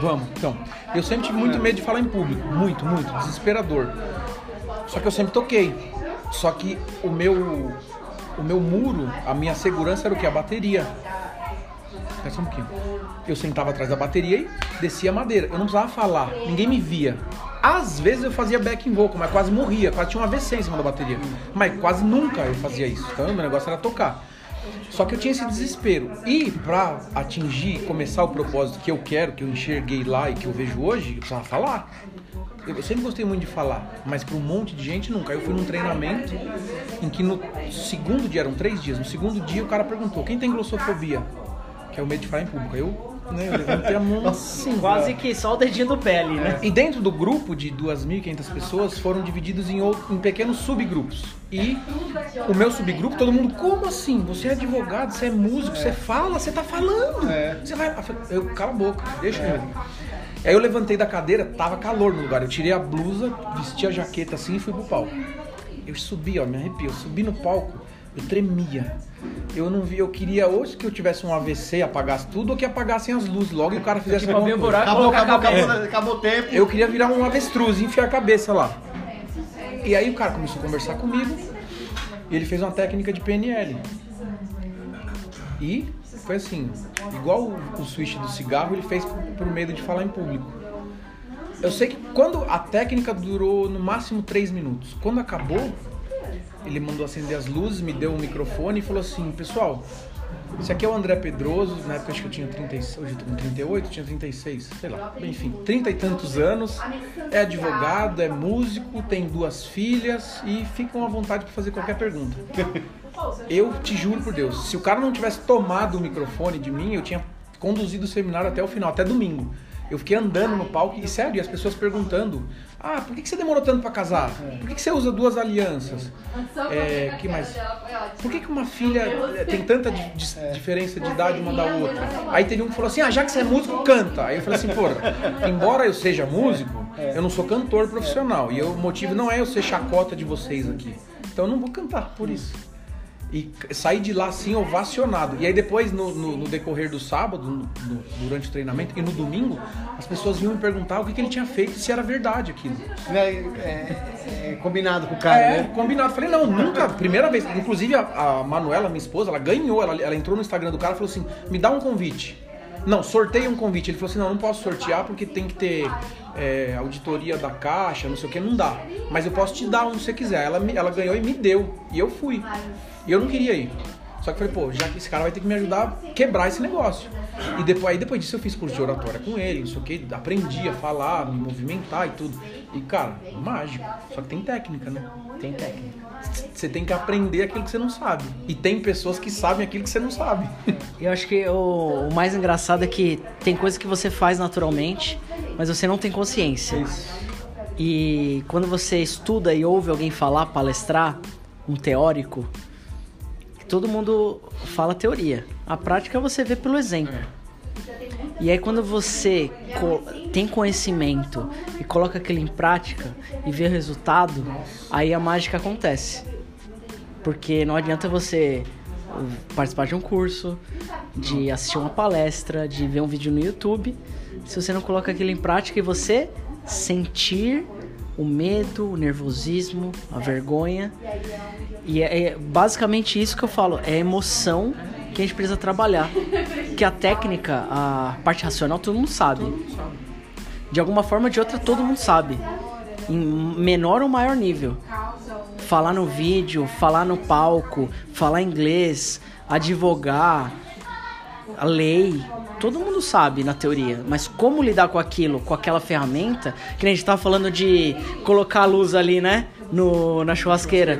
Vamos. Então, eu sempre tive muito medo de falar em público. Muito, muito. Desesperador. Só que eu sempre toquei. Só que o meu, o meu muro, a minha segurança era o que? A bateria. Espera um pouquinho. Eu sentava atrás da bateria e descia a madeira. Eu não precisava falar, ninguém me via. Às vezes eu fazia backing vocal, mas quase morria, quase tinha um AVC em cima da bateria. Mas quase nunca eu fazia isso. Então meu negócio era tocar. Só que eu tinha esse desespero. E pra atingir, começar o propósito que eu quero, que eu enxerguei lá e que eu vejo hoje, eu precisava falar. Eu sempre gostei muito de falar, mas para um monte de gente nunca. Eu fui num treinamento em que no segundo dia, eram três dias, no segundo dia o cara perguntou: quem tem glossofobia? Que é o medo de falar em público. Eu, né, eu levantei a mão assim. Quase que só o dedinho do pé ali, né? E dentro do grupo de 2.500 pessoas foram divididos em, outro, em pequenos subgrupos. E o meu subgrupo, todo mundo, como assim? Você é advogado, você é músico, você fala, você tá falando. Você vai. Eu, cala a boca, deixa eu. Aí eu levantei da cadeira, tava calor no lugar. Eu tirei a blusa, vesti a jaqueta assim e fui pro palco. Eu subi, ó, me arrepio. Eu subi no palco, eu tremia. Eu não vi, eu queria hoje que eu tivesse um AVC, apagasse tudo, ou que apagassem as luzes logo e o cara fizesse Tipo, alguma coisa. Acabou, acabou, acabou, acabou o tempo. Eu queria virar um avestruz e enfiar a cabeça lá. E aí o cara começou a conversar comigo e ele fez uma técnica de PNL. E foi assim, igual o, o switch do cigarro, ele fez por, por medo de falar em público. Eu sei que quando a técnica durou no máximo 3 minutos. Quando acabou, ele mandou acender as luzes, me deu um microfone e falou assim, pessoal, esse aqui é o André Pedroso, na época acho que eu tinha 36, hoje eu tô com 38, tinha 36, sei lá, enfim, 30 e tantos anos, é advogado, é músico, tem duas filhas e ficam à vontade para fazer qualquer pergunta. Eu te juro por Deus, se o cara não tivesse tomado o microfone de mim, eu tinha conduzido o seminário até o final, até domingo. Eu fiquei andando no palco e, sério, e as pessoas perguntando: Ah, por que que você demorou tanto pra casar? Por que que você usa duas alianças? É, que mais? Por que, que uma filha tem tanta di- dis- diferença de idade uma da outra? Aí teve um que falou assim: Ah, já que você é músico, canta. Aí eu falei assim: Porra, embora eu seja músico, eu não sou cantor profissional. E eu- o motivo não é eu ser chacota de vocês aqui. Então eu não vou cantar por isso. E saí de lá assim ovacionado. E aí depois, no, no- no decorrer do sábado, no- durante o treinamento, e no domingo, as pessoas vinham me perguntar o que, que ele tinha feito, se era verdade aquilo. É, é, é combinado com o cara, É, né? combinado. Falei, não, nunca, primeira vez. Inclusive a, a Manuela, minha esposa, ela ganhou, ela, ela entrou no Instagram do cara e falou assim: me dá um convite. Não, sorteia um convite. Ele falou assim: não, não posso sortear porque tem que ter é, auditoria da caixa, não sei o que, não dá. Mas eu posso te dar um se você quiser. Ela, ela ganhou e me deu. E eu fui. E eu não queria ir. Só que falei, pô, já que esse cara vai ter que me ajudar a quebrar esse negócio. E depois, aí depois disso eu fiz curso de oratória com ele, não sei o que, aprendi a falar, me movimentar e tudo. E cara, mágico. Só que tem técnica, né? Tem técnica. Você tem que aprender aquilo que você não sabe. E tem pessoas que sabem aquilo que você não sabe. Eu acho que o, o mais engraçado é que tem coisa que você faz naturalmente, mas você não tem consciência. E quando você estuda e ouve alguém falar, palestrar, um teórico, todo mundo fala teoria. A prática você vê pelo exemplo. E aí quando você co- tem conhecimento e coloca aquilo em prática e vê o resultado, aí a mágica acontece. Porque não adianta você uh, participar de um curso, de assistir uma palestra, de ver um vídeo no YouTube, se você não coloca aquilo em prática e você sentir o medo, o nervosismo, a vergonha. E é, é basicamente isso que eu falo, é emoção que a gente precisa trabalhar. Que a técnica, a parte racional, todo mundo sabe. De alguma forma ou de outra, todo mundo sabe. Em menor ou maior nível. Falar no vídeo, falar no palco, falar inglês, advogar, a lei, todo mundo sabe na teoria, mas como lidar com aquilo, com aquela ferramenta, que nem a gente tava falando de colocar a luz ali, né, no, na churrasqueira.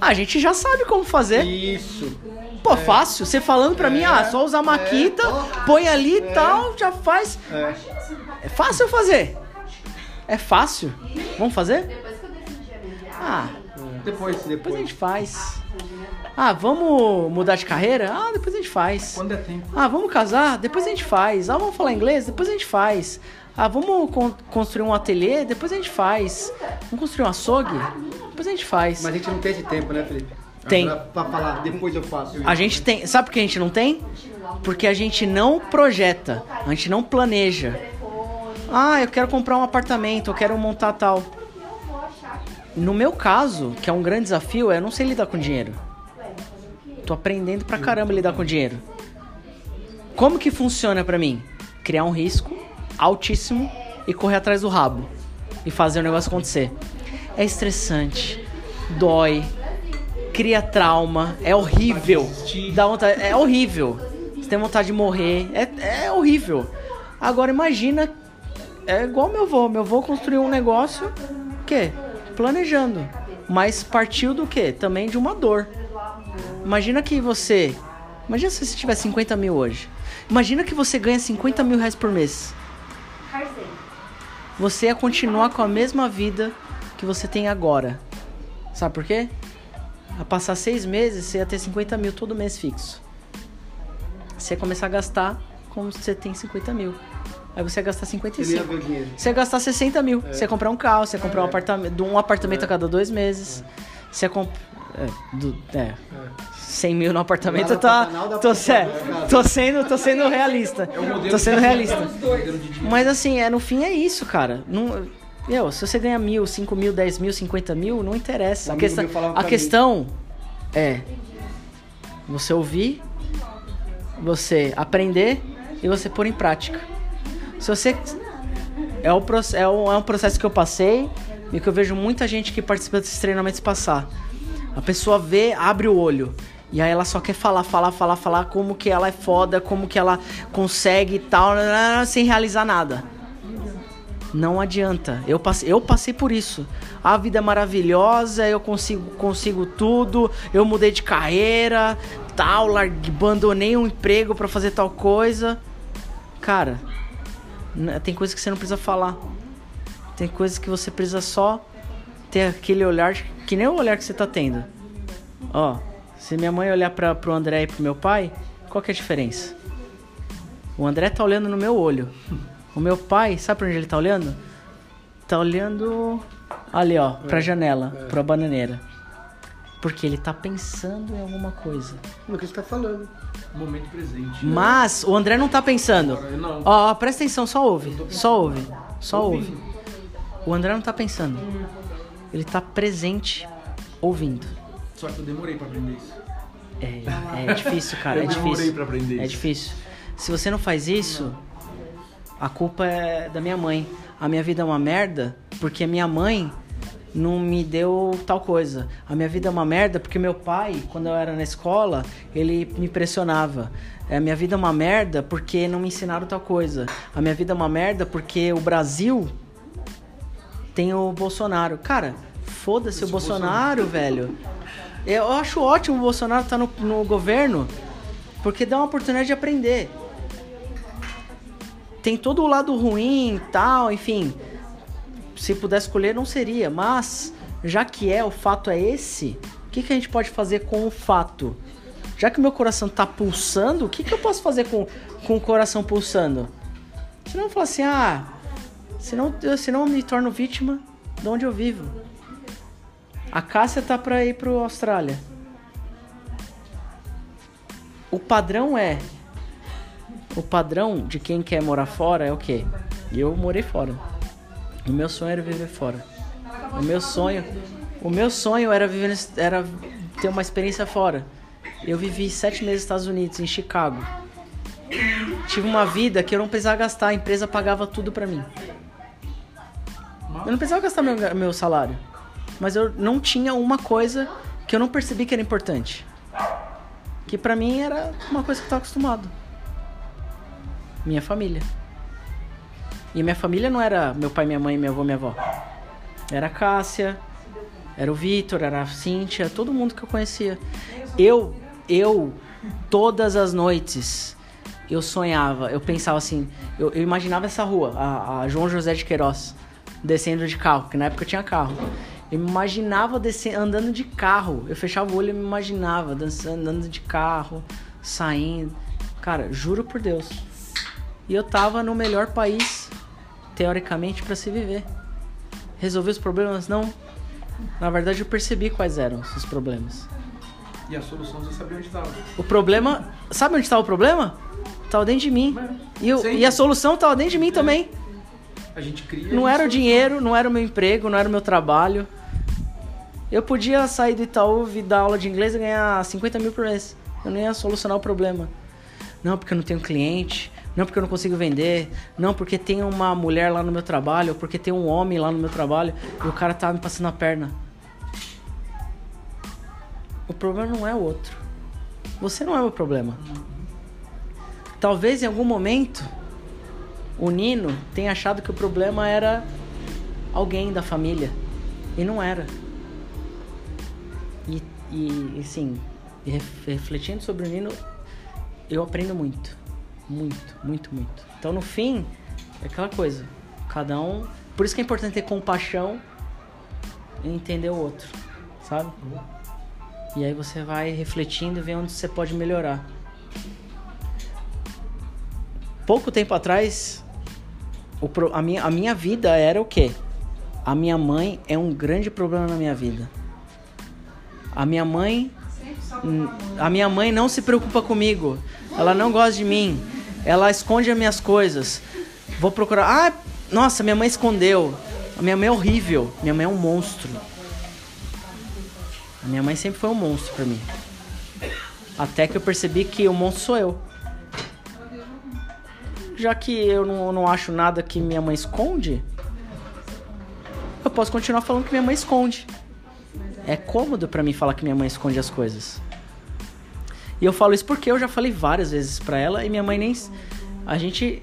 Ah, a gente já sabe como fazer. Isso. Pô, fácil. Você falando pra mim, ah, só usar a maquita, põe ali e tal, já faz. É. É fácil fazer. É fácil. Vamos fazer? Ah, Depois, depois a depois. gente faz. Ah, vamos mudar de carreira? Ah, depois a gente faz. Quando é tempo. Ah, vamos casar? Depois a gente faz. Ah, vamos falar inglês? Depois a gente faz. Ah, vamos con- construir um ateliê? Depois a gente faz. Vamos construir um açougue? Depois a gente faz. Mas a gente não tem esse tempo, né, Felipe? Tem. Pra, pra falar, depois eu faço. A gente tem. Sabe por que a gente não tem? Porque a gente não projeta, a gente não planeja. Ah, eu quero comprar um apartamento, eu quero montar tal. No meu caso, que é um grande desafio, é eu não sei lidar com dinheiro. Tô aprendendo pra caramba lidar com dinheiro. Como que funciona pra mim? Criar um risco altíssimo e correr atrás do rabo e fazer o negócio acontecer. É estressante, dói, cria trauma, é horrível. Dá vontade, é horrível. Você tem vontade de morrer, é, é horrível. Agora imagina, é igual meu avô. Meu avô construiu um negócio, quê? Planejando. Mas partiu do quê? Também de uma dor. Imagina que você. Imagina se você tiver 50 mil hoje. Imagina que você ganha 50 mil reais por mês. Você ia continuar com a mesma vida que você tem agora. Sabe por quê? A passar seis meses, você ia ter 50 mil todo mês fixo. Você ia começar a gastar como você tem 50 mil. Aí você ia gastar Ele ia 55. ver o dinheiro. Você ia gastar 60 mil. Você ia comprar um carro, você ia comprar um apartamento, um apartamento a cada dois meses. Você ia comprar. É, do- é, 100 mil no apartamento tá. Tô, tô sendo, tô sendo realista. Tô sendo realista. Mas assim, é, no fim é isso, cara. Não, meu, se você ganha mil, cinco mil, dez mil, cinquenta mil, não interessa. A, questão, a questão é você ouvir, você aprender e você pôr em prática. Se você é, o, é, um, é um processo que eu passei e que eu vejo muita gente que participa desses treinamentos passar. A pessoa vê, abre o olho. E aí ela só quer falar, falar, falar, falar como que ela é foda, como que ela consegue e tal, sem realizar nada. Não adianta. Eu passei, eu passei por isso. A vida é maravilhosa, eu consigo, consigo tudo. Eu mudei de carreira, tal, abandonei um emprego pra fazer tal coisa. Cara, tem coisas que você não precisa falar. Tem coisas que você precisa só ter aquele olhar que nem o olhar que você tá tendo. Ó, se minha mãe olhar para pro André e pro meu pai, qual que é a diferença? O André tá olhando no meu olho. O meu pai, sabe pra onde ele tá olhando? Tá olhando ali, ó, pra janela, pra bananeira. Porque ele tá pensando em alguma coisa. No que você tá falando. Momento presente. Mas o André não tá pensando. Não. Ó, ó, presta atenção, só ouve. Só ouve. Só ouve. O André não tá pensando. Ele tá presente ouvindo. Só que eu demorei pra aprender isso. É, é difícil, cara. Eu É demorei difícil. pra aprender É isso. difícil. Se você não faz isso, a culpa é da minha mãe. A minha vida é uma merda porque a minha mãe não me deu tal coisa. A minha vida é uma merda porque meu pai, quando eu era na escola, ele me pressionava. A minha vida é uma merda porque não me ensinaram tal coisa. A minha vida é uma merda porque o Brasil tem o Bolsonaro. Cara, foda-se o Bolsonaro, velho. Eu acho ótimo o Bolsonaro estar no, no governo porque dá uma oportunidade de aprender. Tem todo o lado ruim e tal, enfim. Se pudesse escolher, não seria. Mas, já que é, o fato é esse, o que, que a gente pode fazer com o fato? Já que meu coração tá pulsando, o que, que eu posso fazer com, com o coração pulsando? Se não falar assim, ah, senão, senão eu me torno vítima de onde eu vivo. A Cássia tá pra ir pro Austrália. O padrão é. O padrão de quem quer morar fora é o quê? E eu morei fora. O meu sonho era viver fora. O meu sonho. O meu sonho era viver era ter uma experiência fora. Eu vivi sete meses nos Estados Unidos, em Chicago. Tive uma vida que eu não precisava gastar, a empresa pagava tudo pra mim. Eu não precisava gastar meu, meu salário. Mas eu não tinha uma coisa que eu não percebi que era importante. Que pra mim era uma coisa que eu tava acostumado. Minha família. E minha família não era meu pai, minha mãe, meu avô, minha avó. Era a Cássia, era o Vitor, era a Cíntia, todo mundo que eu conhecia. Eu, eu, todas as noites, eu sonhava, eu pensava assim, eu, eu imaginava essa rua, a, a João José de Queiroz, descendo de carro, que na época eu tinha carro. Eu me imaginava descendo, andando de carro. Eu fechava o olho e me imaginava dançando, andando de carro, saindo. Cara, juro por Deus. E eu tava no melhor país, teoricamente, pra se viver. Resolver os problemas? Não. Na verdade, eu percebi quais eram os problemas. E a solução você sabia onde estava. O problema. Sabe onde estava o problema? Tava dentro de mim. E, Sim. e a solução tava dentro de mim também. A gente cria. Não era o dinheiro, não era o meu emprego, não era o meu trabalho. Eu podia sair do Itaú, vir dar aula de inglês e ganhar 50 mil por mês. Eu não ia solucionar o problema. Não, porque eu não tenho cliente. Não, porque eu não consigo vender. Não, porque tem uma mulher lá no meu trabalho. Ou porque tem um homem lá no meu trabalho. E o cara tá me passando a perna. O problema não é o outro. Você não é o problema. Talvez em algum momento o Nino tenha achado que o problema era alguém da família. E não era. E, e assim, ref- refletindo sobre o Nino, eu aprendo muito. Muito, muito, muito. Então no fim, é aquela coisa. Cada um. Por isso que é importante ter compaixão e entender o outro. Sabe? E aí você vai refletindo e vê onde você pode melhorar. Pouco tempo atrás, pro- a, minha, a minha vida era o quê? A minha mãe é um grande problema na minha vida. A minha mãe. A minha mãe não se preocupa comigo. Ela não gosta de mim. Ela esconde as minhas coisas. Vou procurar. Ah, nossa, minha mãe escondeu. A minha mãe é horrível. Minha mãe é um monstro. A minha mãe sempre foi um monstro pra mim. Até que eu percebi que o monstro sou eu. Já que eu não, não acho nada que minha mãe esconde, eu posso continuar falando que minha mãe esconde. É cômodo pra mim falar que minha mãe esconde as coisas. E eu falo isso porque eu já falei várias vezes pra ela e minha mãe nem. A gente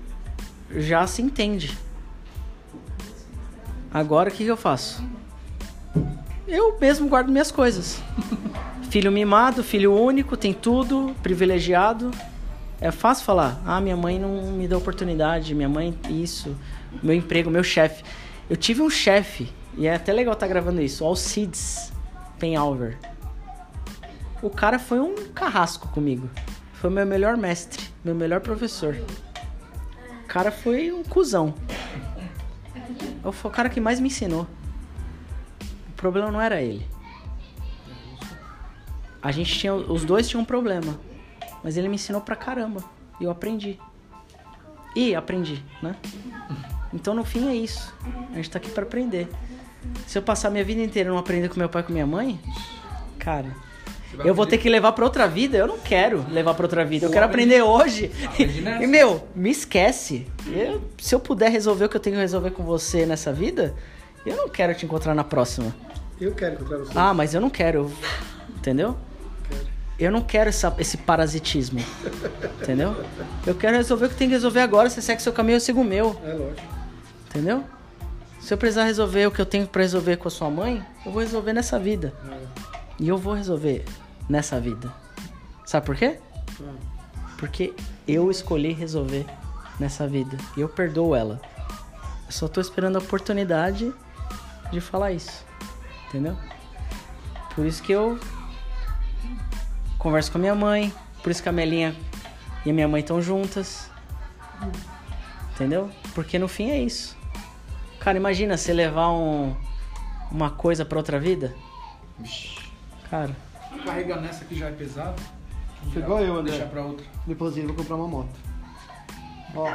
já se entende. Agora o que, que eu faço? Eu mesmo guardo minhas coisas. Filho mimado, filho único, tem tudo, privilegiado. É fácil falar, ah, minha mãe não me deu oportunidade, minha mãe isso, meu emprego, meu chefe. Eu tive um chefe, e é até legal estar gravando isso, o Alcides Penhalver. O cara foi um carrasco comigo. Foi meu melhor mestre, meu melhor professor. O cara foi um cuzão. Foi o cara que mais me ensinou. O problema não era ele. A gente tinha. Os dois tinham um problema. Mas ele me ensinou pra caramba. E eu aprendi. E aprendi, né? Então no fim é isso. A gente tá aqui pra aprender. Se eu passar minha vida inteira não aprender com meu pai e com minha mãe, cara, eu vou ter que levar pra outra vida. Eu não quero levar pra outra vida. Eu quero aprender hoje. Aprende. E meu, me esquece. Eu- se eu puder resolver o que eu tenho que resolver com você nessa vida, eu não quero te encontrar na próxima. Eu quero encontrar você. Ah, mas eu não quero. Entendeu? Eu não quero essa- esse parasitismo. Entendeu? Eu quero resolver o que tem que resolver agora. Você segue seu caminho, eu sigo o meu. É lógico. Entendeu? Se eu precisar resolver o que eu tenho pra resolver com a sua mãe, eu vou resolver nessa vida. E eu vou resolver nessa vida. Sabe por quê? Porque eu escolhi resolver nessa vida. E eu perdoo ela. Eu só tô esperando a oportunidade de falar isso. Entendeu? Por isso que eu converso com a minha mãe. Por isso que a Melinha e a minha mãe estão juntas. Entendeu? Porque no fim é isso. Cara, imagina você levar um, uma coisa pra outra vida. Cara, Carregar nessa que já é pesado. Foi já igual eu, André. Deixar pra outra. Depois eu vou comprar uma moto. Ó.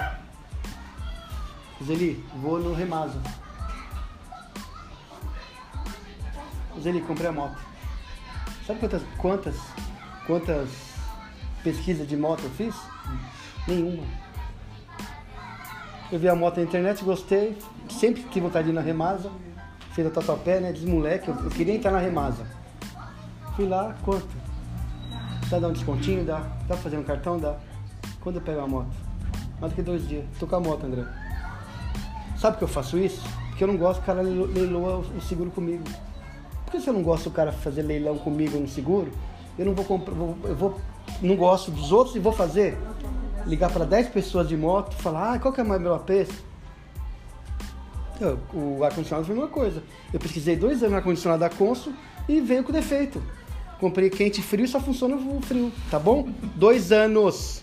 Zeli, vou no Remazo. Zeli, comprei a moto. Sabe quantas, quantas, quantas pesquisas de moto eu fiz? Nenhuma. Eu vi a moto na internet, gostei. Sempre tive vontade de ir na Remasa. Fiz a tatuapé, né? Desmoleque, eu, eu queria entrar na Remasa. Fui lá, quanto? Dá dar um descontinho? Dá. Dá pra fazer um cartão? Dá. Quando eu pego a moto? Mais do que dois dias. Tô com a moto, André. Sabe que eu faço isso? Porque eu não gosto que o cara leilo- leiloa o seguro comigo. Porque se eu não gosto do cara fazer leilão comigo no seguro, eu não vou comprar. Eu vou. Não gosto dos outros e vou fazer. Ligar para 10 pessoas de moto, falar, ah, qual que é mais meu AP? Eu- o ar-condicionado foi uma coisa. Eu pesquisei dois anos no ar-condicionado da Consul e veio com defeito. Comprei quente e frio, só funciona o frio, tá bom? Dois anos.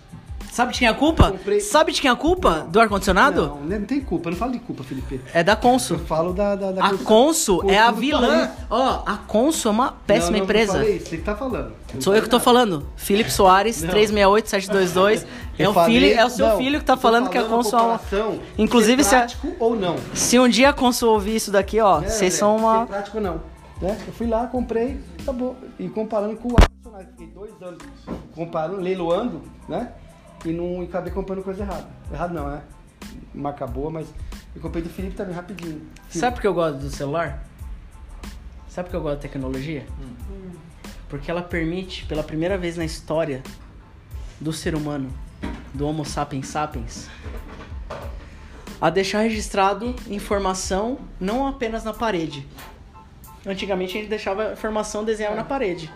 sabe de quem é a culpa? Comprei- Sabe de quem é a culpa? Do ar-condicionado? Não, não tem culpa, eu não falo de culpa, Felipe. É da Consul. Eu falo da. da, da A Consul é a vilã. Ó, a Consul é uma péssima Não, não, empresa. Não falei isso, ele tá falando. Não Sou eu que tô nada. falando. Felipe Soares, Não. 368-722. É o falei- filho- é o seu não, filho que tá tô falando que a Consul é uma- comparação, Inclusive, se a- prático ou não. Se um dia a Consul ouvir isso daqui, ó, né, vocês André? são uma. Ser prático ou não. Né? Eu fui lá, comprei, acabou. E comparando com o ar-condicionado. Fiquei dois anos comparando, leiloando, né? E não e acabei comprando coisa errada. Errado não, né? Marca boa, mas eu comprei do Felipe também rapidinho. Sabe por que eu gosto do celular? Sabe por que eu gosto da tecnologia? Porque ela permite, pela primeira vez na história do ser humano, do Homo sapiens sapiens, a deixar registrado informação não apenas na parede. Antigamente a gente deixava informação desenhada na parede.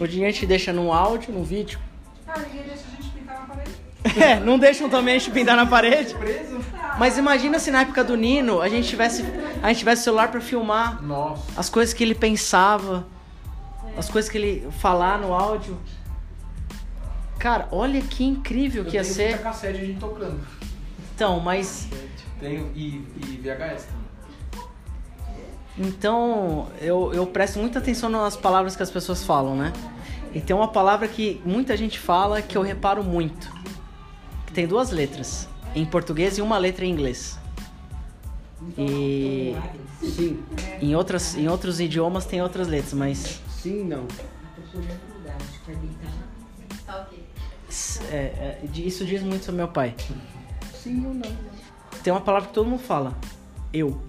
Hoje em dia a gente deixa no áudio, no vídeo. Ah, ninguém deixa a gente pintar na parede. É, não deixam também a gente pintar na parede. Mas imagina se na época do Nino a gente tivesse, a gente tivesse celular pra filmar Nossa. as coisas que ele pensava, as coisas que ele falar no áudio. Cara, olha que incrível Eu que ia tenho ser. muita cassete a gente tocando. Então, mas Tenho e, e VHS também. Então eu, eu presto muita atenção nas palavras que as pessoas falam, né? E tem uma palavra que muita gente fala que eu reparo muito. Que tem duas letras em português e uma letra em inglês. E Sim, em outras em outros idiomas tem outras letras, mas sim, não. é, é, isso diz muito sobre meu pai. Sim ou não. Tem uma palavra que todo mundo fala. Eu.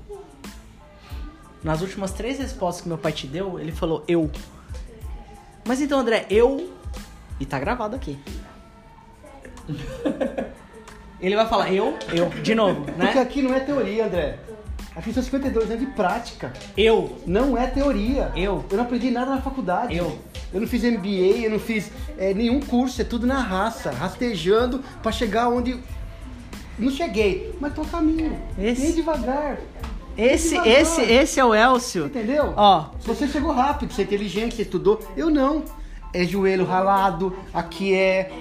Nas últimas três respostas que meu pai te deu, ele falou eu. Mas então, André, eu. E tá gravado aqui. Ele vai falar eu, eu, de novo, Porque né? aqui não é teoria, André. Aqui são 52 anos de prática. Eu. Não é teoria. Eu. Eu não aprendi nada na faculdade. Eu. Eu não fiz MBA, eu não fiz é, nenhum curso, é tudo na raça, rastejando pra chegar onde. Não cheguei, mas tô a caminho. Esse- Bem devagar. Esse, esse, esse é o Elcio. Entendeu? Ó. Você chegou rápido, você é inteligente, você estudou. Eu não. É joelho ralado, aqui é,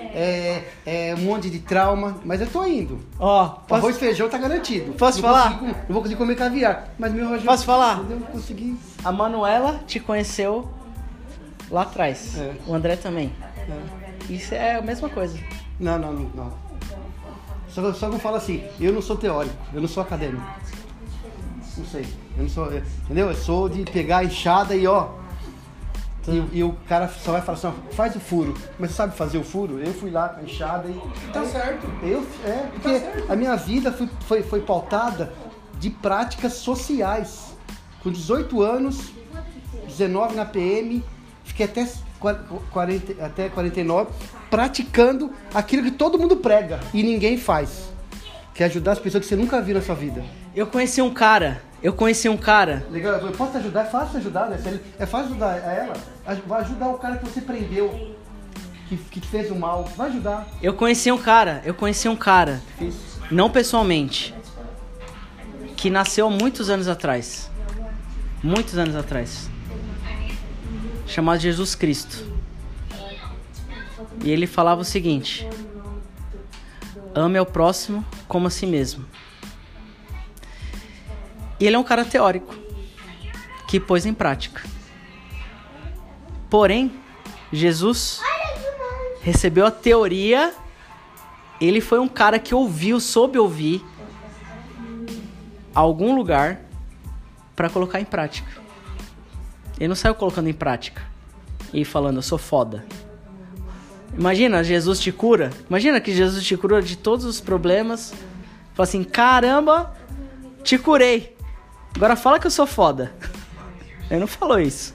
é, é um monte de trauma, mas eu tô indo. Ó, posso, arroz e feijão tá garantido. Posso não falar? consigo- não vou conseguir comer caviar. Mas meu arroz Posso falar? Eu consegui. a Manuela te conheceu lá atrás. É. O André também. Isso é a mesma coisa. Não, não, não. não. Só, só eu falo assim, eu não sou teórico, eu não sou acadêmico. Não sei. Eu não sou. eu- entendeu? Eu sou de pegar a enxada e ó. E, e o cara só vai falar assim, ó, faz o furo. Mas você sabe fazer o furo? Eu fui lá com a enxada e. Tá certo. Eu, é, porque a minha vida foi, foi, foi pautada de práticas sociais. Com 18 anos, 19 na PM, fiquei até, qua- 40, até 49 praticando aquilo que todo mundo prega e ninguém faz. Que é ajudar as pessoas que você nunca viu na sua vida. Eu conheci um cara, eu conheci um cara. Legal, eu posso te ajudar? É fácil ajudar, né? É fácil ajudar a ela. Vai ajudar o cara que você prendeu, que, que te fez o mal. Vai ajudar. Eu conheci um cara, eu conheci um cara, não pessoalmente, que nasceu muitos anos atrás. Muitos anos atrás. Chamado Jesus Cristo. E ele falava o seguinte: Ame ao próximo como a si mesmo. E ele é um cara teórico que pôs em prática. Porém, Jesus recebeu a teoria. Ele foi um cara que ouviu, soube ouvir algum lugar para colocar em prática. Ele não saiu colocando em prática e falando, eu sou foda. Imagina, Jesus te cura. Imagina que Jesus te cura de todos os problemas. Fala assim, caramba, te curei. Agora fala que eu sou foda. Ele não falou isso.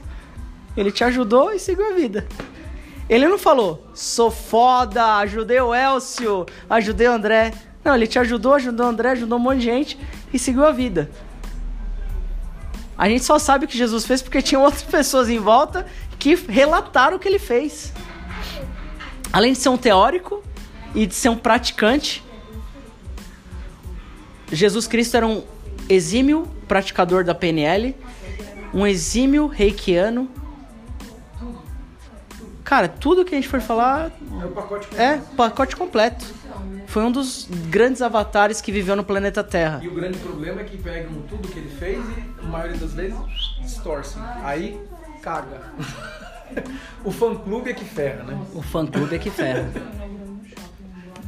Ele te ajudou e seguiu a vida. Ele não falou, sou foda, ajudei o Elcio, ajudei o André. Não, ele te ajudou, ajudou o André, ajudou um monte de gente e seguiu a vida. A gente só sabe o que Jesus fez porque tinha outras pessoas em volta que relataram o que ele fez. Além de ser um teórico e de ser um praticante, Jesus Cristo era um exímio praticador da PNL, um exímio reikiano. Cara, tudo que a gente for falar É o pacote completo. é pacote completo. Foi um dos grandes avatares que viveu no planeta Terra. E o grande problema é que pegam tudo que ele fez e, a maioria das vezes, distorcem. Aí, caga. o fã-clube é que ferra, né? O fã clube é que ferra.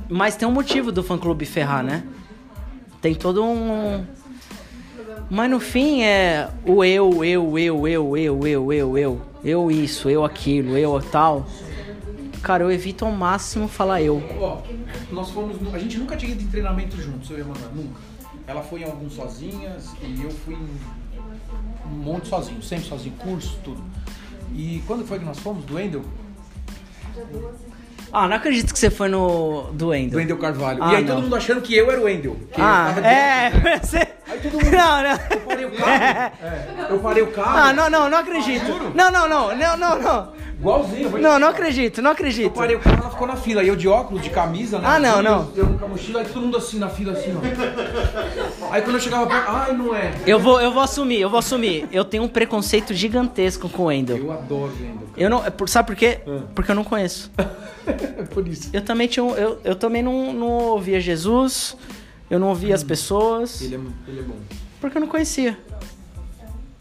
Mas tem um motivo do fã clube ferrar, né? Tem todo um. Mas no fim é o eu, eu, eu, eu, eu, eu, eu, eu. Eu isso, eu aquilo, eu tal. Cara, eu evito ao máximo falar eu. Ó, nós fomos. A gente nunca tinha ido em treinamento juntos, eu e a Amanda, nunca. Ela foi em alguns sozinhas e eu fui em um monte sozinho, sempre sozinho, curso, tudo. E quando foi que nós fomos? Do Wendel? Ah, não acredito que você foi no do Do Endo. Wendel Carvalho. Ah, e aí não. todo mundo achando que eu era o Wendel. eu Ah, é, né? você. Aí todo mundo- Não, não. Eu parei o carro. é, eu parei o carro. Ah, não, não, não acredito. Juro? Não, não, não, não, não, não. Igualzinho. eu Não, não acredito, não Eu acredito. parei o carro, ela ficou na fila. E eu de óculos, de camisa, né? Ah, não, Eu- não. Eu com a mochila, aí todo mundo assim, na fila, assim, ó. Aí quando eu chegava perto, ai, não é. Eu vou, eu vou assumir, eu vou assumir. Eu tenho um preconceito gigantesco com o Wendel. Eu adoro o Wendel. Eu não, é sabe por quê? Ah. Porque eu não conheço. É por isso. Eu também tinha, eu, eu também não, não ouvia Jesus. Eu não ouvia as pessoas. Ele é, ele é bom. Porque eu não conhecia.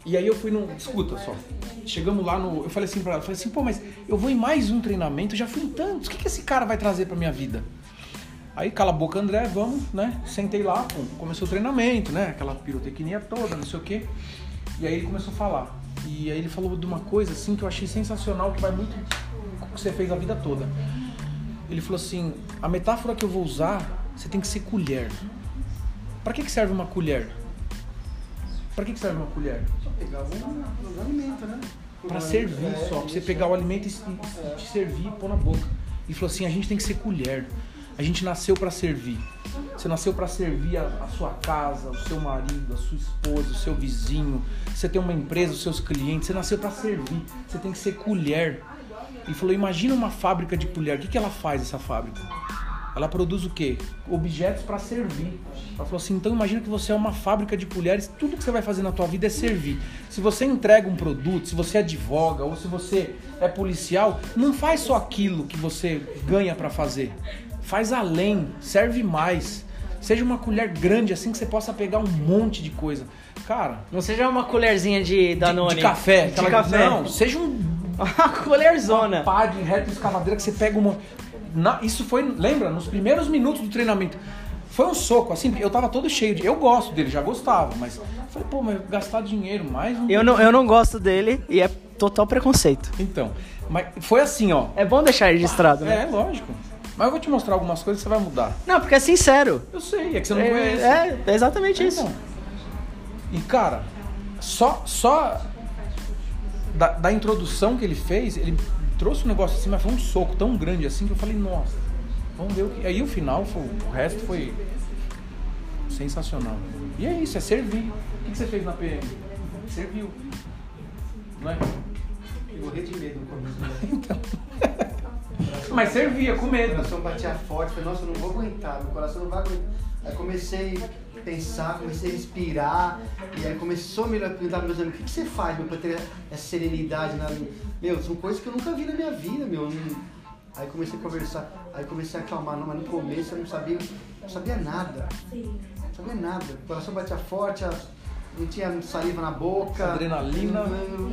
E aí eu fui no. Escuta só. Chegamos lá no. Eu falei assim pra ela, eu falei assim, pô, mas eu vou em mais um treinamento, eu já fui em tantos. O que, que esse cara vai trazer pra minha vida? Aí cala a boca, André, vamos, né? Sentei lá, pô, começou o treinamento, né? Aquela pirotecnia toda, não sei o quê. E aí ele começou a falar. E aí ele falou de uma coisa assim que eu achei sensacional, que vai muito com o que você fez a vida toda. Ele falou assim: a metáfora que eu vou usar, você tem que ser colher. Pra que, que serve uma colher? Pra que, que serve uma colher? Pegava um alimento, né? Pra servir só, pra você pegar o alimento e, e te servir e pôr na boca. E falou assim: a gente tem que ser colher. A gente nasceu pra servir. Você nasceu pra servir a, a sua casa, o seu marido, a sua esposa, o seu vizinho. Você tem uma empresa, os seus clientes. Você nasceu pra servir. Você tem que ser colher. E falou: imagina uma fábrica de colher. O que, que ela faz, essa fábrica? Ela produz o quê? Objetos para servir. Ela falou assim: então imagina que você é uma fábrica de colheres, tudo que você vai fazer na tua vida é servir. Se você entrega um produto, se você advoga ou se você é policial, não faz só aquilo que você ganha para fazer. Faz além, serve mais. Seja uma colher grande assim que você possa pegar um monte de coisa. Cara, Não seja uma colherzinha de de, Danone. de café, De café. Não, seja um Uma colherzona. pá de reto escavadeira que você pega uma. Na- isso foi, lembra, nos primeiros minutos do treinamento. Foi um soco, assim, eu tava todo cheio de. Eu gosto dele, já gostava, mas. Falei, pô, mas gastar dinheiro, mais um. Eu não, eu não gosto dele e é total preconceito. Então. Mas foi assim, ó. É bom deixar registrado, né? É, lógico. Mas eu vou te mostrar algumas coisas que você vai mudar. Não, porque é sincero. Eu sei, é que você não conhece. É, é exatamente isso. Então. E cara, só só da, da introdução que ele fez, ele trouxe um negócio assim, mas foi um soco tão grande assim que eu falei, nossa, vamos ver o que. Aí o final, foi, o resto foi sensacional. E é isso, é servir. O que que você fez na PM? Serviu. Não é? Eu morri de medo no começo. né? Então. Mas servia com Meu medo. coração batia forte, falei, nossa, eu não vou aguentar, meu coração não vai aguentar. Aí comecei a pensar, comecei a respirar, e aí começou a me perguntar meus amigos, o que, que você faz, meu, pra ter essa serenidade na Meu, são coisas que eu nunca vi na minha vida, meu. Aí comecei a conversar, aí comecei a acalmar, não, mas no começo eu não sabia, não sabia nada. Não sabia nada. O coração batia forte, a- não tinha saliva na boca. Adrenalina.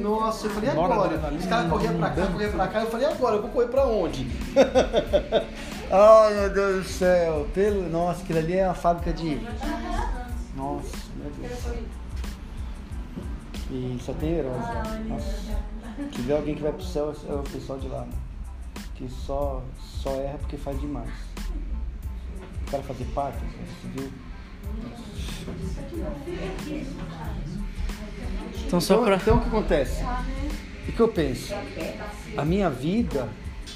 Nossa, eu falei, agora? Os caras corriam pra cá, corriam pra cá, eu falei, agora? Eu vou correr pra onde? Ai, meu Deus do céu. Pelo... Nossa, aquilo ali é uma fábrica de. Nossa, meu Deus. E só tem heróis, né? Nossa. Se tiver alguém que vai pro céu, é o pessoal de lá, né? Que só, só erra porque faz demais. O cara fazer parte, você viu? Então só Então, pra. então o que acontece? O que eu penso? A minha vida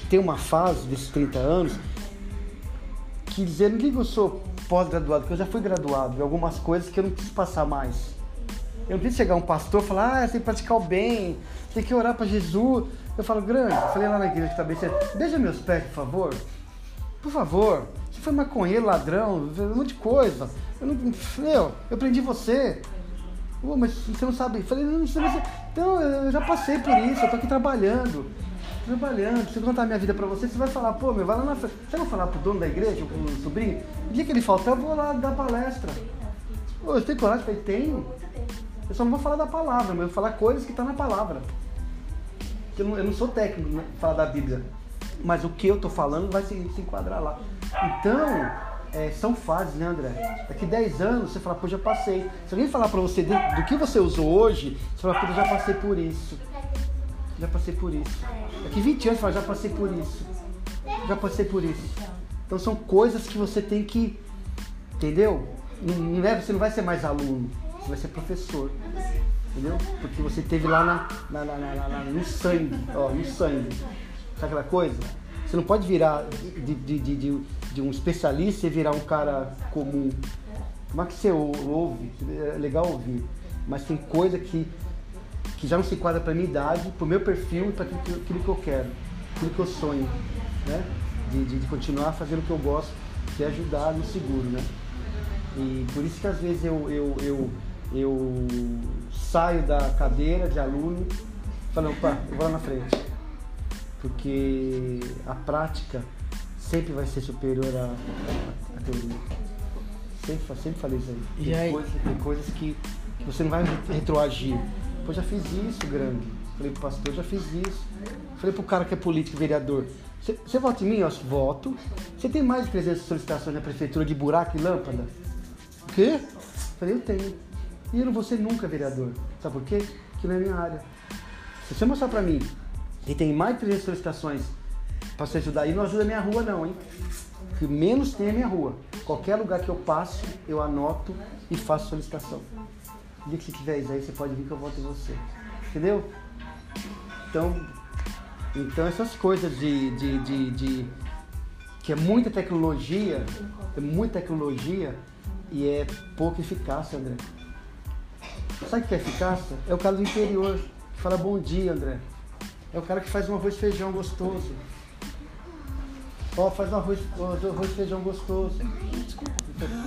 tem uma fase desses 30 anos que dizer, não digo que eu sou pós-graduado, porque eu já fui graduado em algumas coisas que eu não preciso passar mais. Eu não preciso chegar um pastor e falar, ah, você tem que praticar o bem, tem que orar para Jesus. Eu falo, grande, eu falei lá na igreja que também, beija meus pés, por favor. Por favor, você foi maconheiro, ladrão, um monte de coisa. Eu não. Meu, eu prendi você. Mas você não sabe. Falei, não, não Então, eu já passei por isso, eu tô aqui trabalhando. Trabalhando. Se eu contar minha vida pra você, você vai falar, pô, meu, vai lá na frente. Você vai falar pro dono da igreja, pro sobrinho? O dia que ele faltar, eu vou lá dar palestra. Pô, eu tenho coragem? Falei, tenho. Eu só não vou falar da palavra, mas eu vou falar coisas que tá na palavra. Eu não, eu não sou técnico, né? Falar da Bíblia. mas o que eu tô falando vai se, se enquadrar lá. Então, é, são fases, né, André? Daqui 10 anos você fala, pô, já passei. Se alguém falar pra você do, do que você usou hoje, você fala, pô, já passei por isso. Já passei por isso. Daqui 20 anos você fala, já passei por isso. Já passei por isso. Então são coisas que você tem que. Entendeu? Não, não é, você não vai ser mais aluno, você vai ser professor. Entendeu? Porque você teve lá na, na, na- na- no sangue, ó, no sangue. Sabe aquela coisa? Você não pode virar de, de, de, de, um especialista e virar um cara comum. Como é que você ou- ouve? É legal ouvir. Mas tem coisa que, que já não se enquadra para minha idade, para o meu perfil e para aquilo, aquilo que eu quero, aquilo que eu sonho. Né? De, de, de continuar fazendo o que eu gosto, que é ajudar no seguro. Né? E por isso que às vezes eu, eu, eu, eu saio da cadeira de aluno falando, opa, eu vou lá na frente. Porque a prática sempre vai ser superior à, à- teoria. Sempre, sempre falei isso aí. E Tem, aí? Coisas, tem coisas que, que você não vai retroagir. Pô, já fiz isso, grande. Falei pro pastor, já fiz isso. Falei pro cara que é político, vereador. Você- vota em mim? Eu voto. Você tem mais de 300 solicitações na prefeitura de buraco e lâmpada? O quê? Falei, eu tenho. E eu não vou ser nunca vereador. Sabe por quê? Porque não é minha área. Se você mostrar pra mim que tem mais de 300 solicitações pra você ajudar aí, não ajuda minha rua não, hein? O que menos tem é minha rua. Qualquer lugar que eu passo, eu anoto e faço solicitação. O dia que você tiver isso aí, você pode vir que eu voto em você. Entendeu? Então, então essas coisas de, de, de, de- que é muita tecnologia, é muita tecnologia e é pouca eficácia, André. Sabe o que é eficácia? É o cara do interior que fala bom dia, André. É o cara que faz um arroz e feijão gostoso. Ó, faz um arroz, um arroz feijão gostoso.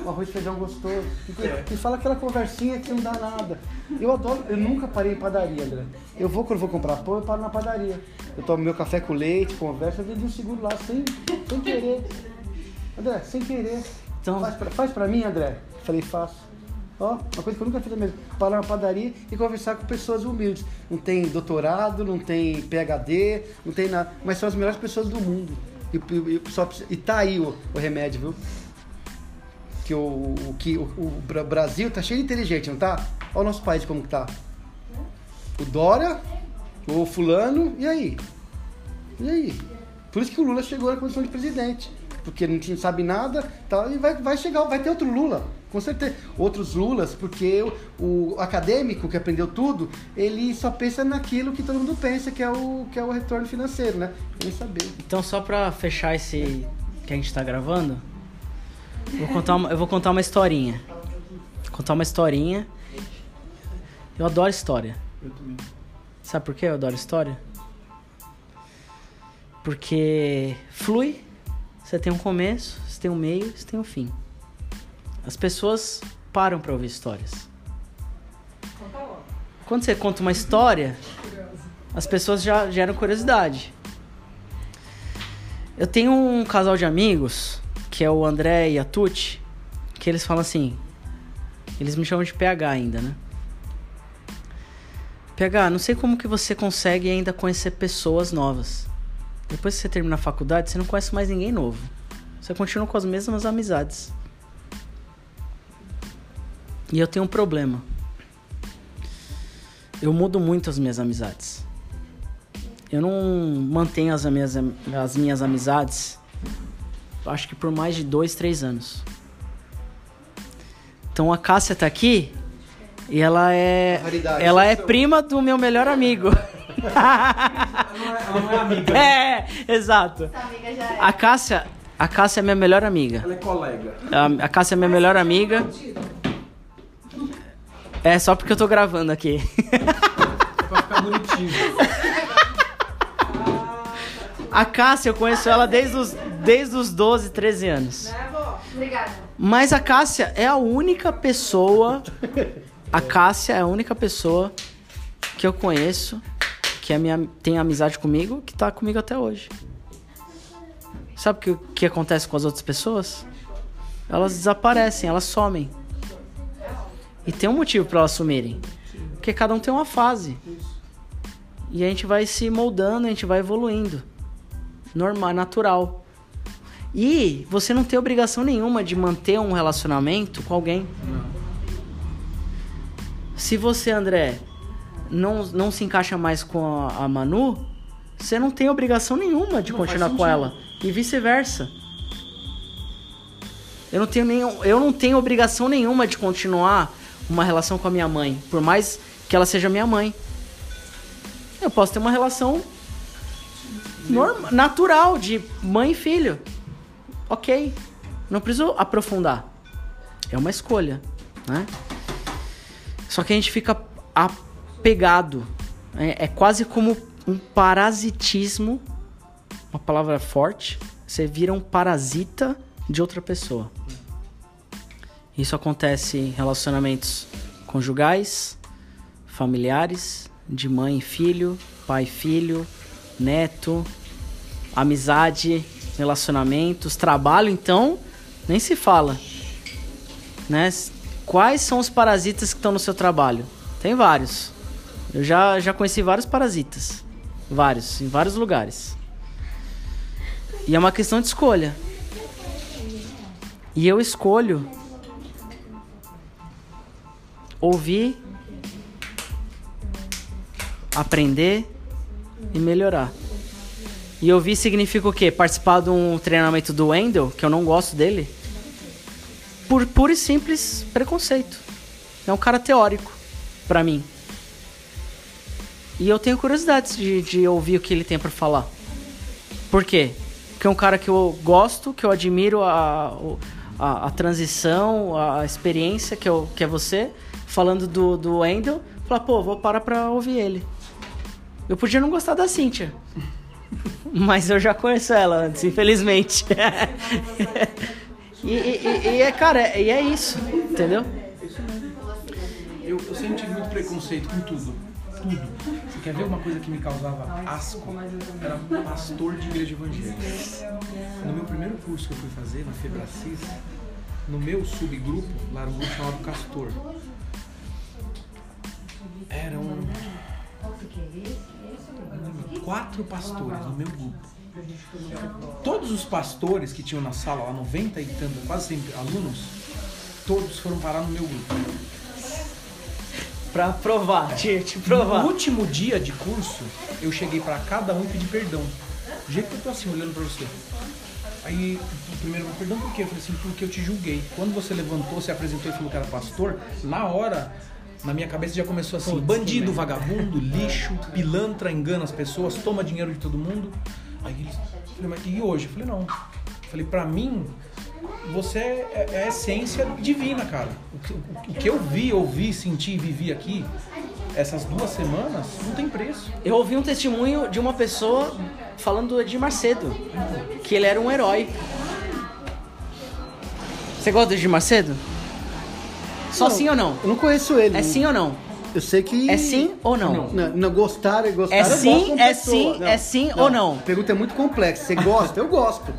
Um arroz feijão gostoso. E, e fala aquela conversinha que não dá nada. Eu adoro, eu nunca parei em padaria, André. Eu vou, quando vou comprar pão, eu paro na padaria. Eu tomo meu café com leite, converso, eu vejo um seguro lá, sem, sem querer. André, sem querer. Então- Faz, pra, faz pra mim, André? Falei, faço. Ó, uma coisa que eu nunca fiz mesmo. Parar na padaria e conversar com pessoas humildes. Não tem doutorado, não tem PhD, não tem nada. Mas são as melhores pessoas do mundo. E, e- só e tá aí o, o remédio, viu? Que o, o, que o, o Bra- Brasil tá cheio de inteligente, não tá? Olha o nosso país como que tá. O Dória, o fulano, e aí? E aí? Por isso que o Lula chegou na condição de presidente. Porque não tinha- sabe nada, tal, e vai, vai chegar, vai ter outro Lula, com certeza. Outros Lulas, porque o, o acadêmico que aprendeu tudo, ele só pensa naquilo que todo mundo pensa, que é o, que é o retorno financeiro, né? Nem saber. Então, só pra fechar esse que a gente tá gravando, eu vou contar uma, eu vou contar uma historinha. Vou contar uma historinha. Eu adoro história. Eu também. Sabe por que eu adoro história? Porque flui, você tem um começo, você tem um meio, você tem um fim. As pessoas param pra ouvir histórias. Quando você conta uma história, as pessoas já geram curiosidade. Eu tenho um casal de amigos, que é o André e a Tuti, que eles falam assim. Eles me chamam de PH ainda, né? PH, não sei como que você consegue ainda conhecer pessoas novas. Depois que você termina a faculdade, você não conhece mais ninguém novo. Você continua com as mesmas amizades. E eu tenho um problema. Eu mudo muito as minhas amizades. Eu não mantenho as minhas, as minhas amizades, acho que por mais de dois, três anos. Então a Cássia tá aqui e ela é, Raridade, ela é exceção. prima do meu melhor amigo. Ela não é amiga. é, exato. Essa amiga já é. A Cássia, a Cássia é minha melhor amiga. Ela é colega. A, a Cássia é minha melhor amiga. É só porque eu tô gravando aqui. Pra ficar bonitinho. A Cássia, eu conheço ela desde os, desde os 12, 13 anos. Obrigada. Mas a Cássia é a única pessoa. A Cássia é a única pessoa que eu conheço que é minha, tem amizade comigo, que tá comigo até hoje. Sabe o que, que acontece com as outras pessoas? Elas desaparecem, elas somem. E tem um motivo para elas sumirem. Porque cada um tem uma fase. E a gente vai se moldando, a gente vai evoluindo. normal, natural. E você não tem obrigação nenhuma de manter um relacionamento com alguém. Se você, André, não, não se encaixa mais com a, a Manu, você não tem obrigação nenhuma de Não continuar com ela. E vice-versa. Eu não tenho nenhum, eu não tenho obrigação nenhuma de continuar uma relação com a minha mãe, por mais que ela seja minha mãe. Eu posso ter uma relação norma, natural de mãe e filho. OK. Não preciso aprofundar. É uma escolha, né? Só que a gente fica apegado. É, é quase como um parasitismo. Uma palavra forte. Você vira um parasita de outra pessoa. Isso acontece em relacionamentos conjugais, familiares, de mãe e filho, pai e filho, neto, amizade, relacionamentos, trabalho, então, nem se fala. Né? Quais são os parasitas que estão no seu trabalho? Tem vários. Eu já, já conheci vários parasitas. Vários, em vários lugares. E é uma questão de escolha. E eu escolho ouvir, aprender e melhorar. E ouvir significa o quê? Participar de um treinamento do Wendel, que eu não gosto dele, por puro e simples preconceito. É um cara teórico pra mim. E eu tenho curiosidade de, de ouvir o que ele tem pra falar. Por quê? Porque é um cara que eu gosto, que eu admiro a, a, a transição, a experiência que, eu, que é você, falando do, do Wendel. Falar, pô, vou parar pra ouvir ele. Eu podia não gostar da Cíntia. Mas eu já conheço ela antes, infelizmente. e, e- e- é, cara, é- e é isso, entendeu? Eu, eu sempre tive muito preconceito com tudo. Tudo. Você quer ver uma coisa que me causava asco? Era pastor de igreja evangélica. No meu primeiro curso que eu fui fazer, na Febracis, no meu subgrupo, lá era um grupo chamado Castor. Eram quatro pastores no meu grupo. Todos os pastores que tinham na sala, lá 90 e tanto, quase sempre alunos, todos foram parar no meu grupo. Pra provar, te, te provar. No último dia de curso, eu cheguei pra cada um e pedi perdão. Do jeito que eu tô assim, olhando pra você. Aí, primeiro, perdão por quê? Eu falei assim, porque eu te julguei. Quando você levantou, se apresentou e falou que era pastor, na hora, na minha cabeça já começou assim, bandido, vagabundo, lixo, pilantra, engana as pessoas, toma dinheiro de todo mundo. Aí eles, falei, mas e hoje? Eu falei, não. Eu falei, pra mim, você é, é a essência divina, cara. O que, o- que eu vi, ouvi, senti e vivi aqui, essas duas semanas, não tem preço. Eu ouvi um testemunho de uma pessoa falando do Edir Macedo, que ele era um herói. Você gosta do Edir Macedo? Só Não, sim ou não? Eu não conheço ele. É sim ou não? Eu sei que. É sim ou não? Não, não gostar é gostar. É sim, é pessoa. sim, é sim ou não? A pergunta é muito complexa. Você gosta? Eu gosto.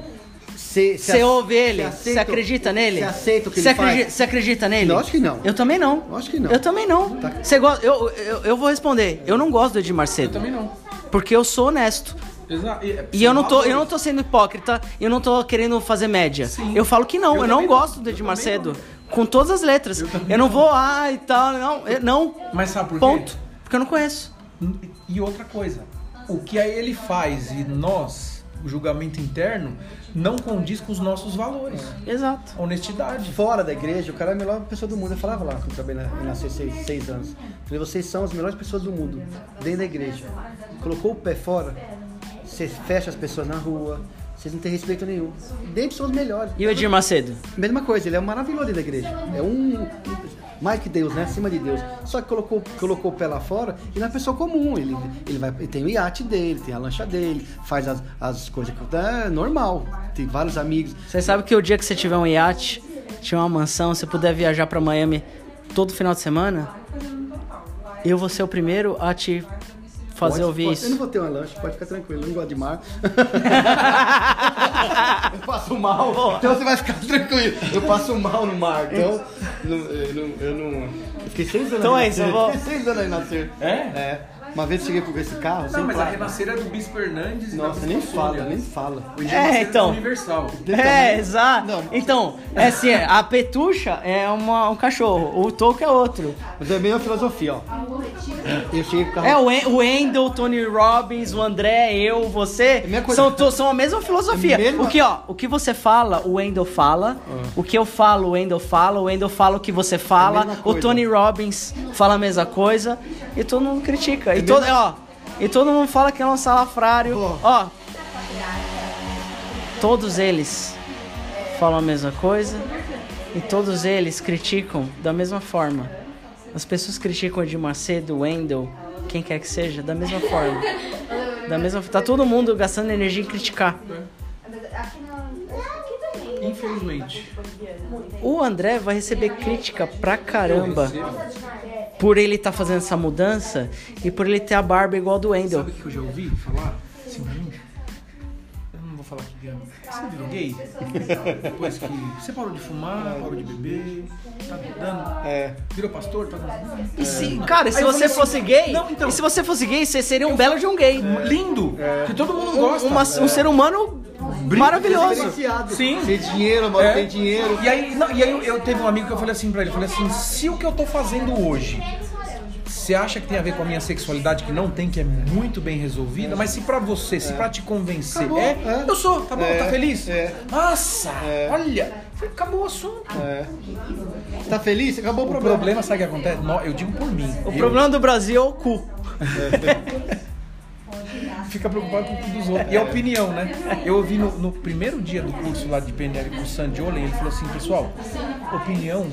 Você Você ace- ouve ele? você acredita nele? Você aceita o que Você ele faz? acredita, você acredita nele? Lógico que não. Eu também não. Lógico que não. Eu também não. Tá. Você gosta? Eu, eu, eu vou responder. Eu não gosto do Edir Macedo. Eu também não. Porque eu sou honesto. Exato. E eu não tô, eu não tô sendo hipócrita, eu não tô querendo fazer média. Sim. Eu falo que não, eu, Eu não gosto não. do Eu Edir Macedo. Com todas as letras. Eu, não vou, ah, e tal, não. eu- não. Mas sabe por quê? Ponto. Porque eu não conheço. E outra coisa, o que aí ele faz e nós, o julgamento interno, não condiz com os nossos valores. Exato. Honestidade. Fora da igreja, o cara é a melhor pessoa do mundo. Eu falava lá, quando eu trabalhei na, na seis, seis anos. Falei, vocês são as melhores pessoas do mundo, dentro da igreja. Colocou o pé fora, você fecha as pessoas na rua, vocês não têm respeito nenhum. Dentro são os melhores. E o Edir Macedo? Mesma coisa, ele é um maravilhoso dentro da igreja. É um. Mais que Deus, né? Acima de Deus. Só que colocou, colocou o pé lá fora e não é pessoa comum. Ele, ele, vai, ele tem o iate dele, tem a lancha dele, faz as, as coisas que. É normal. Tem vários amigos. Você sabe que o dia que você tiver um iate, tiver uma mansão, você puder viajar pra Miami todo final de semana, eu vou ser o primeiro a te fazer Pode- ouvir pode- Eu não isso. vou ter uma lancha, pode ficar tranquilo, eu não gosto de mar. eu passo mal, então você vai ficar tranquilo. Eu passo mal no mar, então. não- eu, não, eu não. Eu fiquei seis anos Então aí é isso, eu vou- Fiquei seis anos aí na Ser. É? É. Uma vez eu cheguei com esse carro, Não, mas a placa. Renascer é do Bispo Hernandes e Nossa, nem fala, nem fala. Hoje É, então. Universal. É, exato. Não. Então, é assim, a Petucha é uma- um cachorro, o Toco é outro. Mas é a mesma filosofia, ó. Eu cheguei com o carro. É, o Wen- o Tony Robbins, o André, eu, você, É minha coisa. são, to- são a mesma filosofia. É mesma- O que, ó, o que você fala, o Wendell fala. O que eu falo, o Wendell fala. O Wendell fala o que você É a fala. mesma o. Tony Robbins fala a mesma coisa. E todo mundo critica. E, É todo, ó, e todo mundo fala que é um salafrário. Pô. Ó, todos eles falam a mesma coisa. E todos eles criticam da mesma forma. As pessoas criticam o Edir Macedo, o Wendell, quem quer que seja, da mesma forma. Da mesma Tá todo mundo gastando energia em criticar. Infelizmente. O André vai receber crítica pra caramba. Por ele estar fazendo essa mudança e por ele ter a barba igual a do Wendell. Sabe o que eu já ouvi falar? Mim? Eu não vou falar que gay. Você virou gay? Depois que você parou de fumar, parou de beber, tá dando. É. Virou pastor, tá dando. E se, cara, e se você fosse assim, gay, não, então- e se você fosse gay, você seria um belo de um gay. Lindo! Que todo mundo gosta. uma- um ser humano maravilhoso. Diferenciado. Sim. Tem dinheiro, mano, É. tem dinheiro. E aí, não, e aí eu, eu teve um amigo que eu falei assim pra ele, eu falei assim, se o que eu tô fazendo hoje, você acha que tem a ver com a minha sexualidade que não tem, que é muito bem resolvida, mas se pra você, se pra te convencer, Acabou, é, é. eu sou, tá bom, É, tá feliz? é. Nossa, É. olha, acabou o assunto. É. Tá feliz? Acabou o O problema. problema, sabe o que acontece? Eu digo por mim. O eu problema do Brasil é o cu. fica preocupado com o que dos outros. E a opinião, né? Eu ouvi no, no primeiro dia do curso lá de PNL com o Sandy Olen, ele falou assim, pessoal, opinião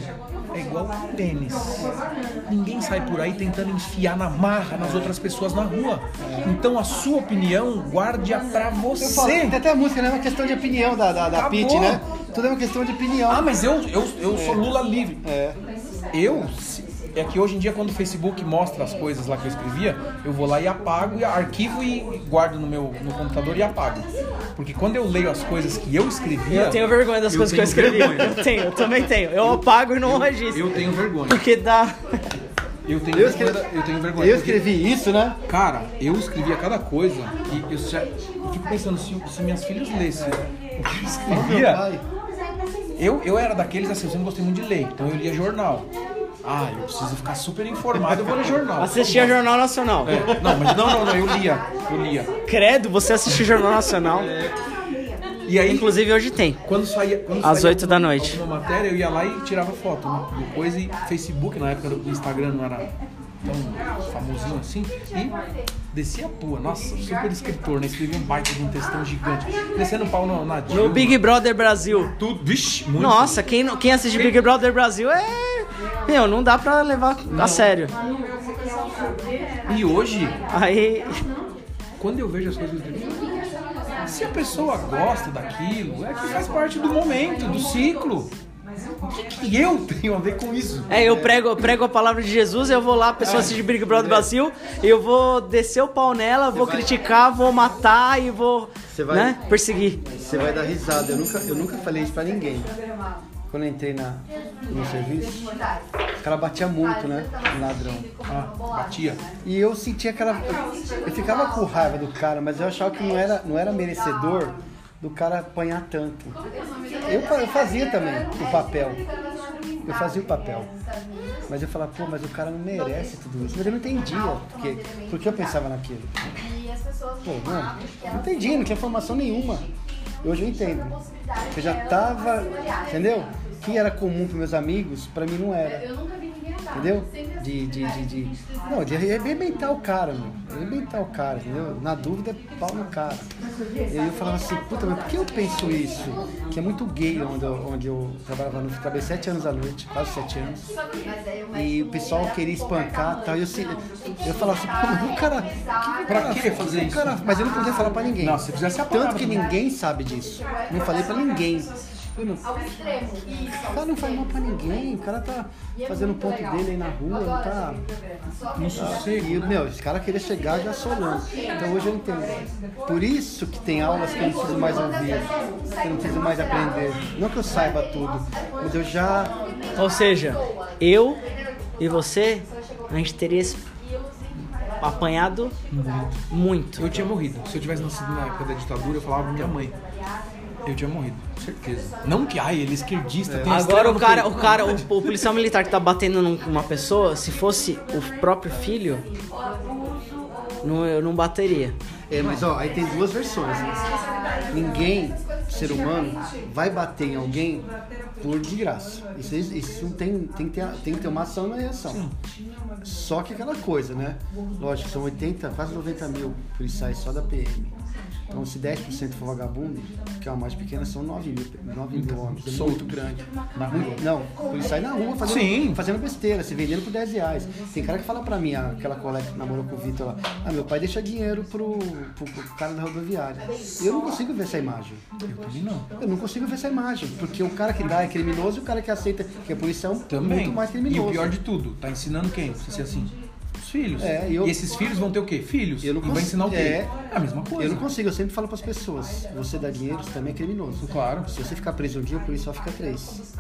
é igual pênis. Ninguém sai por aí tentando enfiar na marra nas outras pessoas na rua. Então a sua opinião, guarde-a pra Eu falo, você. tem até a música, né? É uma questão de opinião da, da, da. Pitty, né? Tudo é uma questão de opinião. Ah, mas eu, eu, eu sou Lula livre. É. Eu, se- é que hoje em dia quando o Facebook mostra as coisas lá que eu escrevia, eu vou lá e apago, e arquivo e guardo no meu no computador e apago. Porque quando eu leio as coisas que eu escrevia, Eu tenho vergonha das eu coisas que eu escrevi. vergonha. Eu tenho, eu também tenho. Eu apago e não registro. Eu tenho vergonha. Porque dá. Eu tenho Eu vergonha. escrevi, Eu tenho vergonha. eu porque, escrevi isso, né? Cara, eu escrevia cada coisa e eu, já, eu fico pensando, se, se minhas filhas lessem o que eu escrevia, eu, eu era daqueles assim, eu sempre gostei muito de ler, então eu lia jornal. Ah, eu preciso ficar super informado, eu vou ler jornal. Assistia Jornal Nacional. É, não, mas não, não, não, eu lia, eu lia. Credo, você assistiu Jornal Nacional. E aí, Inclusive hoje tem. quando saía, quando Às saía oito da alguma- noite. Alguma matéria, eu ia lá e tirava foto, né? Depois e Facebook, na época do Instagram não era tão famosinho assim, e descia a pua. Nossa, super escritor, né? Escrevia um baita de um textão gigante. Descendo o pau na, na Dilma. No Big Brother Brasil. Tudo, vixe, muito. Nossa, quem, quem assiste Big Brother Brasil é. Meu, não dá pra levar a sério. E hoje, Aí. quando eu vejo as coisas escrevi, se a pessoa gosta daquilo, é que faz parte do momento, do ciclo. O que, que eu tenho a ver com isso? É, eu prego, eu prego a palavra de Jesus, eu vou lá, a pessoa assiste Big Brother Brasil, eu vou descer o pau nela, vou criticar, vou matar e vou Você vai- né, perseguir. Você vai dar risada. Eu nunca, eu nunca falei isso pra ninguém. Quando eu entrei na, no serviço, os caras batiam muito, né? O ladrão. Ah, batia. E eu sentia aquela. Eu, eu ficava com raiva do cara, mas eu achava que não era, não era merecedor do cara apanhar tanto. Eu, eu fazia também o papel. Eu fazia o papel. Mas eu falava, pô, mas o cara não merece tudo isso. Mas eu não entendia porque, porque eu pensava naquilo. Pô, mano, não entendia, não tinha formação nenhuma. Hoje eu entendo. Eu já tava, entendeu? O que era comum para meus amigos, para mim não era. Entendeu? De, de, de, de- Não, de arrebentar o cara, meu. Arrebentar o cara, entendeu? Na dúvida, pau no cara. E aí eu falava assim, puta, mas por que eu penso isso? Que é muito gay onde eu, onde eu trabalhava no trabalhei sete anos à noite, quase sete anos. E o pessoal queria espancar e tal. E eu, eu falava assim, o cara. Que, Pra que fazer isso? cara- mas eu não podia falar pra ninguém. Não, se fizesse a Tanto que ninguém sabe disso. Não falei pra ninguém. Eu não, o cara não faz mal pra ninguém, o cara tá fazendo o ponto dele aí na rua, não tá. No sossego. E, meu, esse cara queria chegar já solando. Então hoje eu entendo. Por isso que tem aulas que eu não preciso mais ouvir, que eu não preciso mais aprender. Não que eu saiba tudo, mas eu já. Ou seja, eu e você, a gente teria esse apanhado muito. Eu tinha morrido. Se eu tivesse nascido na época da ditadura, eu falava minha mãe. Eu tinha morrido, com certeza. Não que, ai, ele é esquerdista. tem a Agora o cara, o cara, o, o policial militar que tá batendo numa pessoa, se fosse o próprio filho, não, eu não bateria. É, mas ó, aí tem duas versões. Ninguém, ser humano, vai bater em alguém por de graça. Isso, isso tem, tem, que ter, tem que ter uma ação na reação. Só que aquela coisa, né? Lógico, são 80, quase 90 mil policiais só da PM. Então, se 10% for vagabundo, que é uma mais pequena, são 9 mil, 9 mil homens. É muito grande. Muito- não, policiais na rua fazendo, Sim. fazendo besteira, se vendendo por 10 reais. Tem cara que fala pra mim, ah, aquela colega que namorou com o Vitor lá, ah, meu pai deixa dinheiro pro, pro, pro cara da rodoviária. Eu não consigo ver essa imagem. Eu também não. Eu não consigo ver essa imagem, porque o cara que dá é criminoso e o cara que aceita que é policial é Também. muito mais e criminoso. o pior de tudo, tá ensinando quem? Você ser assim? Os filhos. É, e eu- E esses filhos vão ter o quê? Filhos. Eu não e vai ensinar o quê? é. a mesma coisa. Eu não consigo, eu sempre falo pras pessoas, você dá dinheiro, você também é criminoso. Claro. Se você ficar preso um dia, o policial fica três.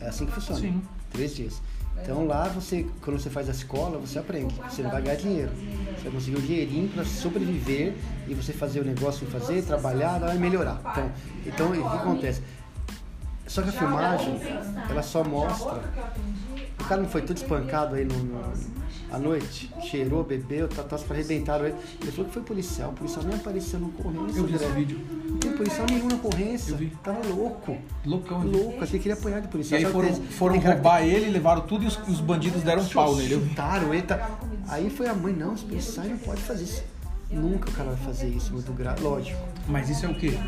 É assim que funciona. Sim. Três dias. Então lá você, quando você faz a escola, você aprende. Você não vai ganhar dinheiro. Você vai conseguir um dinheirinho para sobreviver e você fazer o negócio fazer, trabalhar, vai melhorar. Então, então o que acontece? Só que a filmagem, ela só mostra. O cara não foi todo espancado aí no, no- à noite, cheirou, bebeu, tá, tá, arrebentaram ele. Ele falou que foi policial, o policial nem apareceu no ocorrência. Eu vi esse vídeo. Não tem policial nenhum na ocorrência. Eu vi. Tava louco. Loucão. vi. Louco, achei que ele ia apanhar de E policial. aí Sabe foram, foram cara que- roubar ele, levaram tudo e os, os bandidos deram um pau nele. Chutaram ele. tá- Aí foi a mãe, não, os policiais não podem fazer isso. Nunca o cara vai fazer isso, muito grave. Lógico. Mas isso é o quê?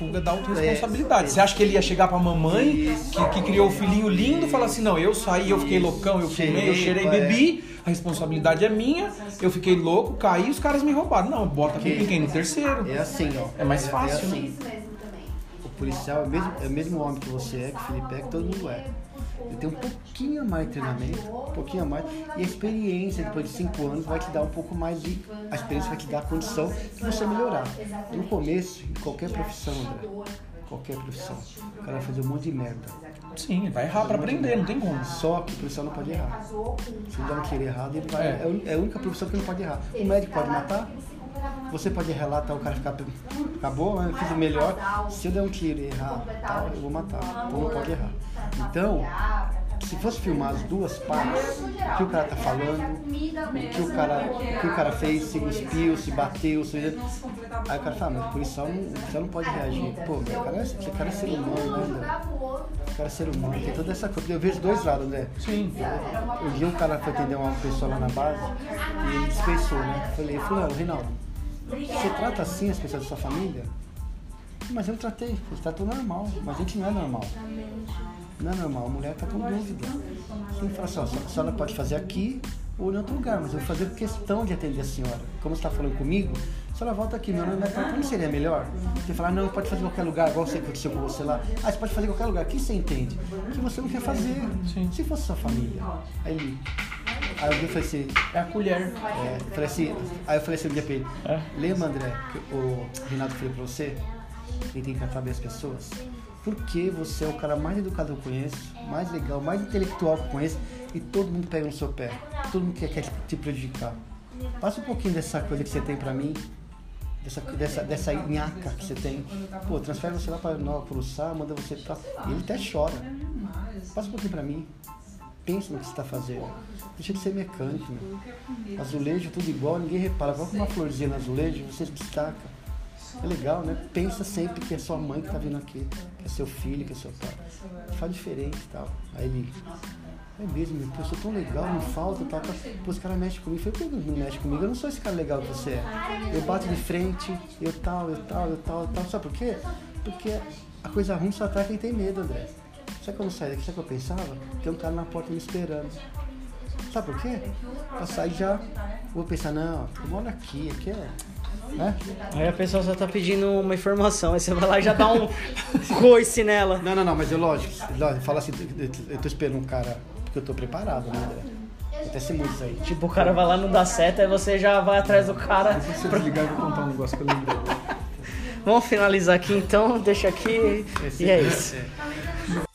Fuga da autorresponsabilidade. Você acha que ele ia chegar pra mamãe, que, que criou o filhinho lindo, e falar assim: não, eu saí, eu fiquei loucão, eu fumei, eu cheirei, é. bebi, a responsabilidade é minha, eu fiquei louco, caí e os caras me roubaram. Não, bota a culpa em quem? No terceiro. É assim, ó. É mais fácil, É assim. O policial é o mesmo, é o mesmo homem que você é, que o Felipe é, que todo mundo é. Ele tem um pouquinho a mais de treinamento, um pouquinho a mais. E a experiência, depois de cinco anos, vai te dar um pouco mais de. A experiência vai te dar a condição de você melhorar. No começo, em qualquer profissão, André, qualquer profissão, o cara vai fazer um monte de merda. Sim, ele vai errar pra aprender, não tem como. Só que o policial não pode errar. Se ele der um tiro errado, ele vai. É. É. a é a única profissão que não pode errar. O médico pode matar. Você pode relatar o cara ficar. Acabou, eu fiz o melhor. Se eu der um tiro e errar, tal, eu vou matar. Então não pode errar. Então, se fosse filmar as duas partes, o que o cara tá falando, o que o cara, o que o cara fez, se cuspiu, se bateu, se... Aí o cara fala, mas o policial não, o policial não pode reagir. Pô, o cara, é- esse cara é ser humano, né, André? O cara é ser humano, tem toda essa coisa. Eu vejo dois lados, André. Sim. Um dia um cara foi atender uma pessoa lá na base e ele dispensou, né? Eu Falei, fulano, Reinaldo, você trata assim as pessoas da sua família? Mas eu tratei, ele tratou normal, mas a gente não é normal. Não é normal, a mulher tá com dúvida. Tem que falar assim, ó, a senhora pode fazer aqui ou em outro lugar, mas eu vou fazer questão de atender a senhora. Como você está falando comigo, a senhora volta aqui, meu nome é Tata, não seria melhor? Você falar, não, pode fazer em qualquer lugar, igual você aconteceu com você lá. Ah, você pode fazer em qualquer lugar, o que você entende? O que você não quer fazer. Se fosse sua família. Aí ele. Aí eu falei assim, É a colher. é, eu falei assim, aí eu falei assim um dia pra ele, lembra André, que o Renato falou pra você, quem tem que tratar bem as pessoas? Porque você é o cara mais educado que eu conheço, mais legal, mais intelectual que eu conheço, e todo mundo pega no seu pé, todo mundo quer, quer te- prejudicar. Passa um pouquinho dessa coisa que você tem pra mim, dessa, dessa, dessa nhaca que você tem. Pô, transfere você lá pra Nova Curuçá, manda você pra. E ele até chora. Passa um pouquinho pra mim. Pensa no que você está fazendo. Deixa de ser mecânico, meu. Azulejo, tudo igual, ninguém repara. Coloca uma florzinha no azulejo, você se destaca. É legal, né? Pensa sempre que é sua mãe que tá vindo aqui, que é seu filho, que é seu pai. Faz diferente e tal. Aí ele. É mesmo, eu sou tão legal, não falta, tal, tal. Pô, os caras mexem comigo. Eu falei, não mexe comigo? Eu não sou esse cara legal que você é. Eu bato de frente, eu tal, eu tal, eu tal, eu tal. Sabe por quê? Porque a coisa ruim só atrai quem tem medo, André. Sabe quando eu saí daqui, sabe o que eu pensava? Tem um cara na porta me esperando. Sabe por quê? Pra sair já, vou pensar, não, eu moro aqui, aqui é. Né? Aí a pessoa só tá pedindo uma informação, aí você vai lá e já dá um coice nela. Não, não, não, mas eu lógico, lógico fala assim, eu- tô esperando um cara, porque eu tô preparado, né, André? Até ser muitos aí. Tipo, o cara vai lá não dá certo, aí você já vai atrás do cara. Se eu desligar, eu vou contar um negócio que eu lembrei. Vamos finalizar aqui então, deixa aqui. E é isso. É.